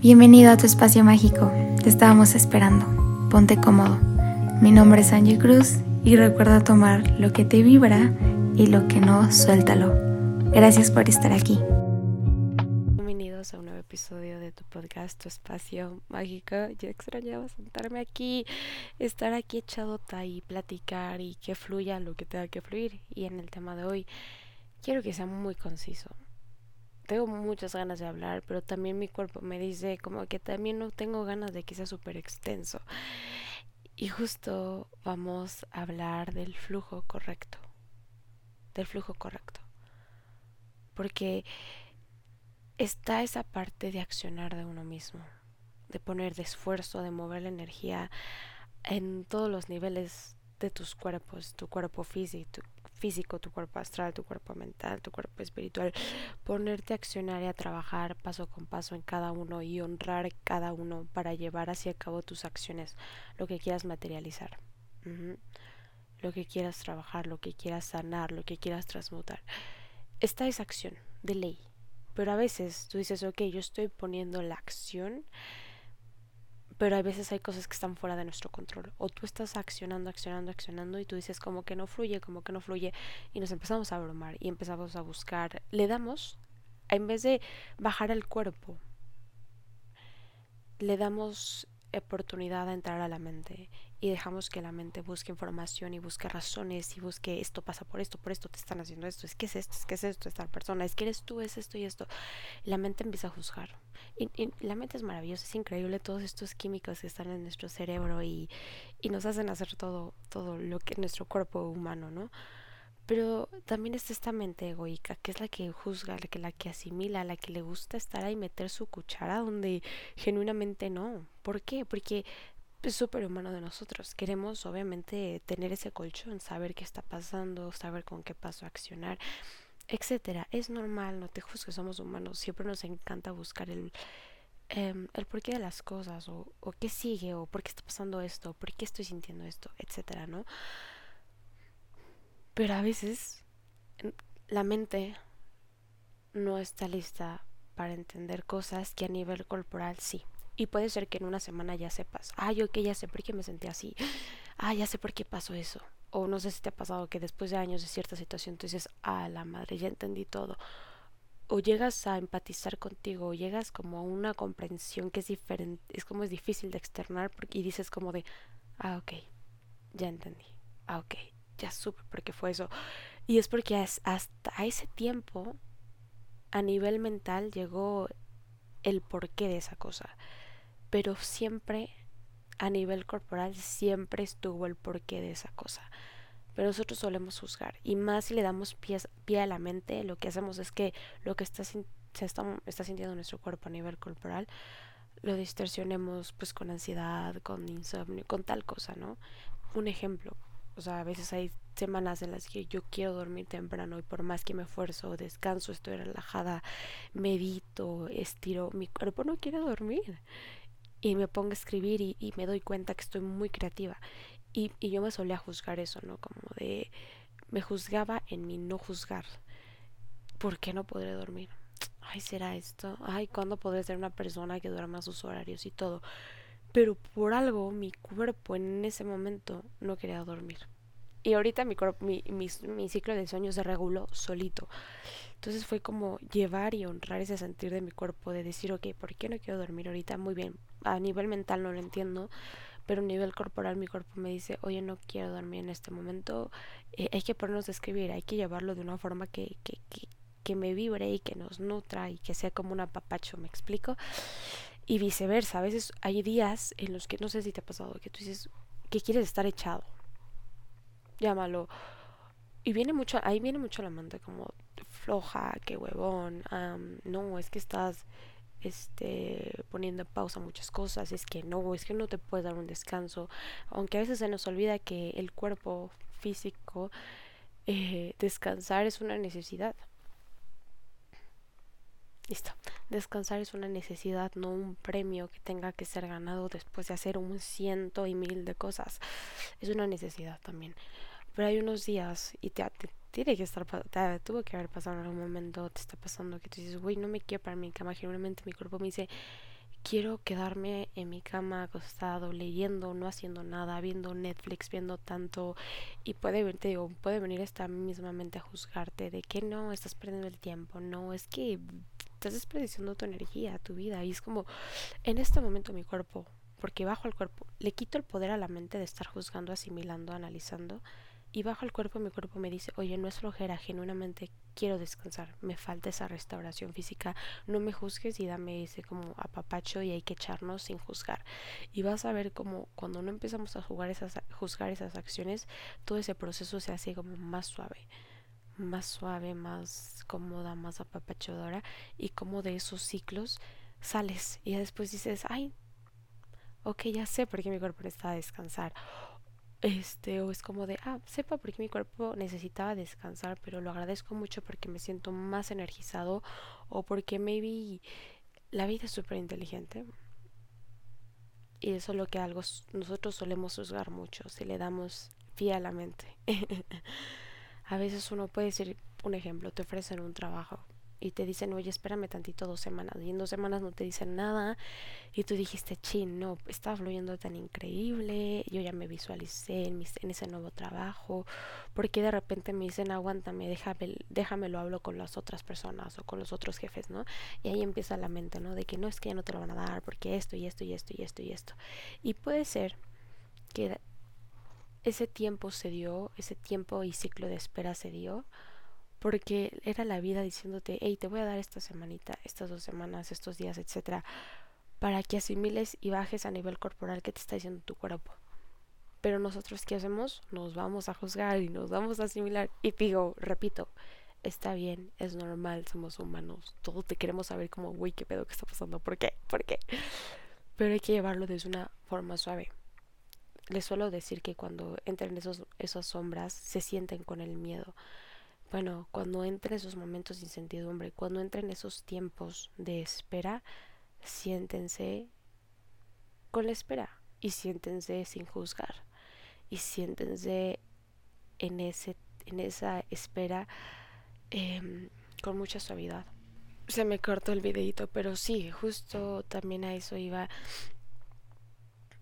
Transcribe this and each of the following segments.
Bienvenido a tu espacio mágico. Te estábamos esperando. Ponte cómodo. Mi nombre es Angie Cruz y recuerda tomar lo que te vibra y lo que no, suéltalo. Gracias por estar aquí. Bienvenidos a un nuevo episodio de tu podcast, Tu Espacio Mágico. Yo extrañaba sentarme aquí, estar aquí echado y platicar y que fluya lo que tenga que fluir. Y en el tema de hoy, quiero que sea muy conciso tengo muchas ganas de hablar, pero también mi cuerpo me dice como que también no tengo ganas de que sea súper extenso. Y justo vamos a hablar del flujo correcto. Del flujo correcto. Porque está esa parte de accionar de uno mismo, de poner de esfuerzo, de mover la energía en todos los niveles de tus cuerpos, tu cuerpo físico, físico, tu cuerpo astral, tu cuerpo mental, tu cuerpo espiritual, ponerte a accionar y a trabajar paso con paso en cada uno y honrar cada uno para llevar hacia cabo tus acciones, lo que quieras materializar, lo que quieras trabajar, lo que quieras sanar, lo que quieras transmutar. Esta es acción de ley, pero a veces tú dices, ok, yo estoy poniendo la acción pero a veces hay cosas que están fuera de nuestro control. O tú estás accionando, accionando, accionando y tú dices como que no fluye, como que no fluye y nos empezamos a abrumar y empezamos a buscar. Le damos, en vez de bajar el cuerpo, le damos oportunidad a entrar a la mente y dejamos que la mente busque información y busque razones y busque esto pasa por esto, por esto te están haciendo esto, es que es esto, es que es esto, esta persona, es que eres tú, es esto y esto. La mente empieza a juzgar. Y, la mente es maravillosa, es increíble todos estos químicos que están en nuestro cerebro y, y nos hacen hacer todo, todo lo que nuestro cuerpo humano, ¿no? Pero también está esta mente egoica, que es la que juzga, la que, la que asimila, la que le gusta estar ahí meter su cuchara donde genuinamente no. ¿Por qué? Porque es súper humano de nosotros. Queremos obviamente tener ese colchón, saber qué está pasando, saber con qué paso accionar, etcétera. Es normal, no te juzgues, somos humanos. Siempre nos encanta buscar el, em, el porqué de las cosas, o, o qué sigue, o por qué está pasando esto, por qué estoy sintiendo esto, etcétera, ¿no? Pero a veces la mente no está lista para entender cosas que a nivel corporal sí. Y puede ser que en una semana ya sepas, ah, yo que ya sé por qué me sentí así, ah, ya sé por qué pasó eso. O no sé si te ha pasado que después de años de cierta situación tú dices, ah, la madre, ya entendí todo. O llegas a empatizar contigo, o llegas como a una comprensión que es diferente, es como es difícil de externar porque, y dices como de, ah, ok, ya entendí, ah, ok, ya supe por qué fue eso. Y es porque hasta ese tiempo, a nivel mental, llegó el porqué de esa cosa. Pero siempre, a nivel corporal, siempre estuvo el porqué de esa cosa. Pero nosotros solemos juzgar. Y más si le damos pie, a la mente, lo que hacemos es que lo que está, se está, está sintiendo nuestro cuerpo a nivel corporal, lo distorsionemos pues con ansiedad, con insomnio, con tal cosa, ¿no? Un ejemplo, o sea, a veces hay semanas en las que yo quiero dormir temprano y por más que me esfuerzo, descanso, estoy relajada, medito, estiro, mi cuerpo no quiere dormir. Y me pongo a escribir y, me doy cuenta que estoy muy creativa. Y, y yo me solía juzgar eso, ¿no? Como de... Me juzgaba en mi no juzgar. ¿Por qué no podré dormir? Ay, ¿será esto? Ay, ¿cuándo podré ser una persona que duerma sus horarios y todo? Pero por algo mi cuerpo en ese momento no quería dormir. Y ahorita mi, ciclo de sueño se reguló solito. Entonces fue como llevar y honrar ese sentir de mi cuerpo, de decir, ok, ¿por qué no quiero dormir ahorita? Muy bien, a nivel mental no lo entiendo, pero a nivel corporal mi cuerpo me dice, oye, no quiero dormir en este momento, eh, hay que ponernos a escribir, hay que llevarlo de una forma que, que, que, que me vibre y que nos nutra y que sea como un apapacho, ¿me explico? Y viceversa, a veces hay días en los que no sé si te ha pasado que tú dices que quieres estar echado. Llámalo. Y viene mucho, ahí viene mucho la mente como floja, que huevón, no, es que estás este poniendo en pausa muchas cosas, es que no, es que no te puedes dar un descanso, aunque a veces se nos olvida que el cuerpo físico eh, descansar es una necesidad. Listo. Descansar es una necesidad, no un premio que tenga que ser ganado después de hacer un ciento y mil de cosas. Es una necesidad también. Pero hay unos días y te, tiene que estar, te, tuvo que haber pasado en algún momento, te está pasando que tú dices, güey, no me quiero para mi cama. Generalmente mi cuerpo me dice, quiero quedarme en mi cama acostado, leyendo, no haciendo nada, viendo Netflix, viendo tanto y puede, te puede venir esta misma mente a juzgarte de que no, estás perdiendo el tiempo, no, es que estás desperdiciando tu energía, tu vida y es como en este momento mi cuerpo, porque bajo el cuerpo, le quito el poder a la mente de estar juzgando, asimilando, analizando y bajo el cuerpo mi cuerpo me dice, oye, no es flojera, genuinamente quiero descansar, me falta esa restauración física, no me juzgues y dame ese como apapacho y hay que echarnos sin juzgar. Y vas a ver como cuando no empezamos a jugar esas, juzgar esas acciones, todo ese proceso se hace como más suave más suave, más cómoda, más apapachadora y como de esos ciclos sales y después dices, ay, ok, ya sé por qué mi cuerpo necesita descansar este, o es como de, ah, sepa porque mi cuerpo necesitaba descansar, pero lo agradezco mucho porque me siento más energizado o porque maybe la vida es súper inteligente. Y eso es lo que algo nosotros solemos juzgar mucho, si le damos pie a la mente. a veces uno puede decir, un ejemplo, te ofrecen un trabajo y te dicen, oye, espérame tantito dos semanas, y en dos semanas no te dicen nada, y tú dijiste, chin, no, estaba fluyendo tan increíble, yo ya me visualicé en, en ese nuevo trabajo, porque de repente me dicen, aguántame, déjame, déjame lo hablo con las otras personas o con los otros jefes, ¿no? Y ahí empieza la mente, ¿no? De que no es que ya no te lo van a dar, porque esto y esto y esto y esto y esto. Y puede ser que ese tiempo se dio, ese tiempo y ciclo de espera se dio, porque era la vida diciéndote, hey, te voy a dar esta semanita, estas dos semanas, estos días, etcétera, para que asimiles y bajes a nivel corporal que te está diciendo tu cuerpo. Pero nosotros, ¿qué hacemos? Nos vamos a juzgar y nos vamos a asimilar. Y digo, repito, está bien, es normal, somos humanos, todos te queremos saber como, güey, ¿qué pedo que está pasando? ¿Por qué? ¿Por qué? Pero hay que llevarlo desde una forma suave. Les suelo decir que cuando entran esos, esas sombras, se sienten con el miedo bueno, cuando entren esos momentos de incertidumbre, cuando entren esos tiempos de espera, siéntense con la espera y siéntense sin juzgar y siéntense en, ese, en esa espera em, con mucha suavidad. Se me cortó el videito, pero sí, justo también a eso iba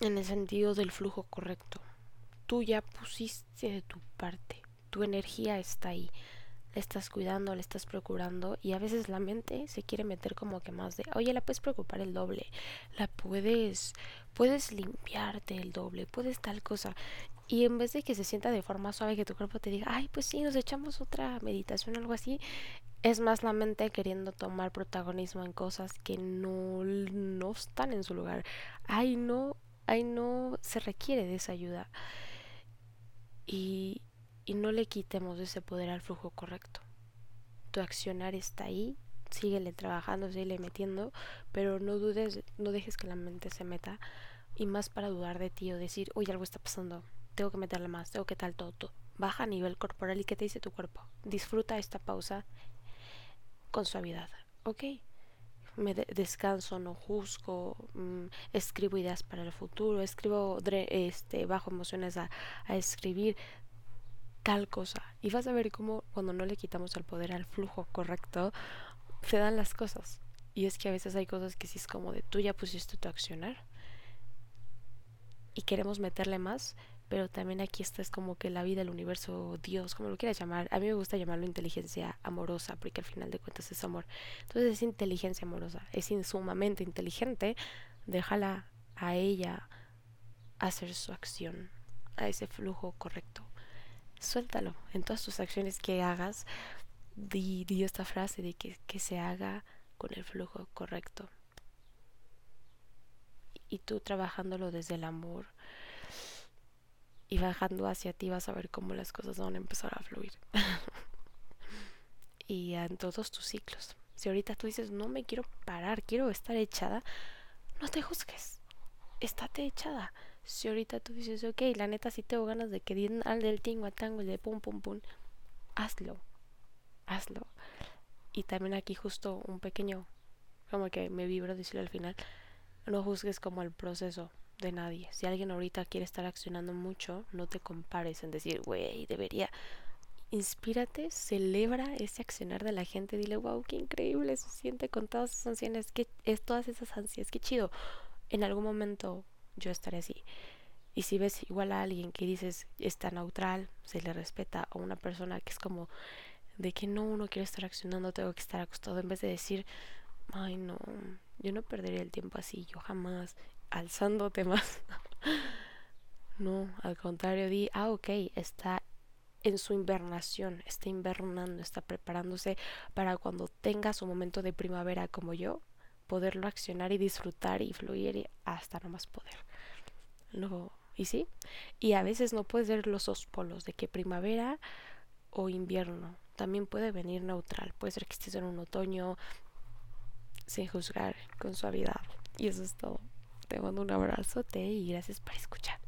en el sentido del flujo correcto. Tú ya pusiste de tu parte tu energía está ahí. Le estás cuidando, le estás procurando y a veces la mente se quiere meter como que más de, oye, la puedes preocupar el doble, la puedes, puedes limpiarte el doble, puedes tal cosa. Y en vez de que se sienta de forma suave, que tu cuerpo te diga, ay, pues sí, nos echamos otra meditación o algo así, es más la mente queriendo tomar protagonismo en cosas que no, no están en su lugar. Ay, no, ay, no se requiere de esa ayuda. Y, y no le quitemos ese poder al flujo correcto. Tu accionar está ahí, síguele trabajando, síguele metiendo, pero no dudes, no dejes que la mente se meta y más para dudar de ti o decir, oye, algo está pasando, tengo que meterle más, tengo que tal, todo, todo. Baja a nivel corporal y qué te dice tu cuerpo. Disfruta esta pausa con suavidad, ¿ok? Me descanso, no juzgo, mm, escribo ideas para el futuro, escribo este, bajo emociones a, a, escribir, tal cosa. Y vas a ver cómo cuando no le quitamos el poder al flujo correcto, se dan las cosas. Y es que a veces hay cosas que sí es como de tú ya pusiste tu accionar y queremos meterle más, pero también aquí está es como que la vida, el universo, Dios, como lo quieras llamar. A mí me gusta llamarlo inteligencia amorosa, porque al final de cuentas es amor. Entonces es inteligencia amorosa, es sumamente inteligente. Déjala a ella hacer su acción, a ese flujo correcto suéltalo. En todas tus acciones que hagas, di, di esta frase de que, que se haga con el flujo correcto. Y tú trabajándolo desde el amor y bajando hacia ti vas a ver cómo las cosas van a empezar a fluir. y en todos tus ciclos. Si ahorita tú dices, no me quiero parar, quiero estar echada, no te juzgues. Estate echada. Si ahorita tú dices, ok, la neta sí tengo ganas de que den al del tingo a tango y de pum pum pum, hazlo, hazlo. Y también aquí justo un pequeño, como que me vibro decirlo al final, no juzgues como el proceso de nadie. Si alguien ahorita quiere estar accionando mucho, no te compares en decir, güey, debería. inspírate, celebra ese accionar de la gente, dile, wow, qué increíble se siente con todas esas ansias, que es todas esas ansias, qué chido. En algún momento yo estaré así. Y si ves igual a alguien que dices está neutral, se le respeta, o una persona que es como de que no, uno quiere estar accionando, tengo que estar acostado, en vez de decir, ay no, yo no perdería el tiempo así, yo jamás, alzándote más. no, al contrario, di, ah, ok, está en su invernación, está invernando, está preparándose para cuando tenga su momento de primavera como yo, poderlo accionar y disfrutar y fluir hasta no más poder. No, y sí, y a veces no puedes ver los dos polos de que primavera o invierno, también puede venir neutral, puede ser que estés en un otoño sin juzgar, con suavidad. Y eso es todo. Te mando un abrazote y gracias por escuchar.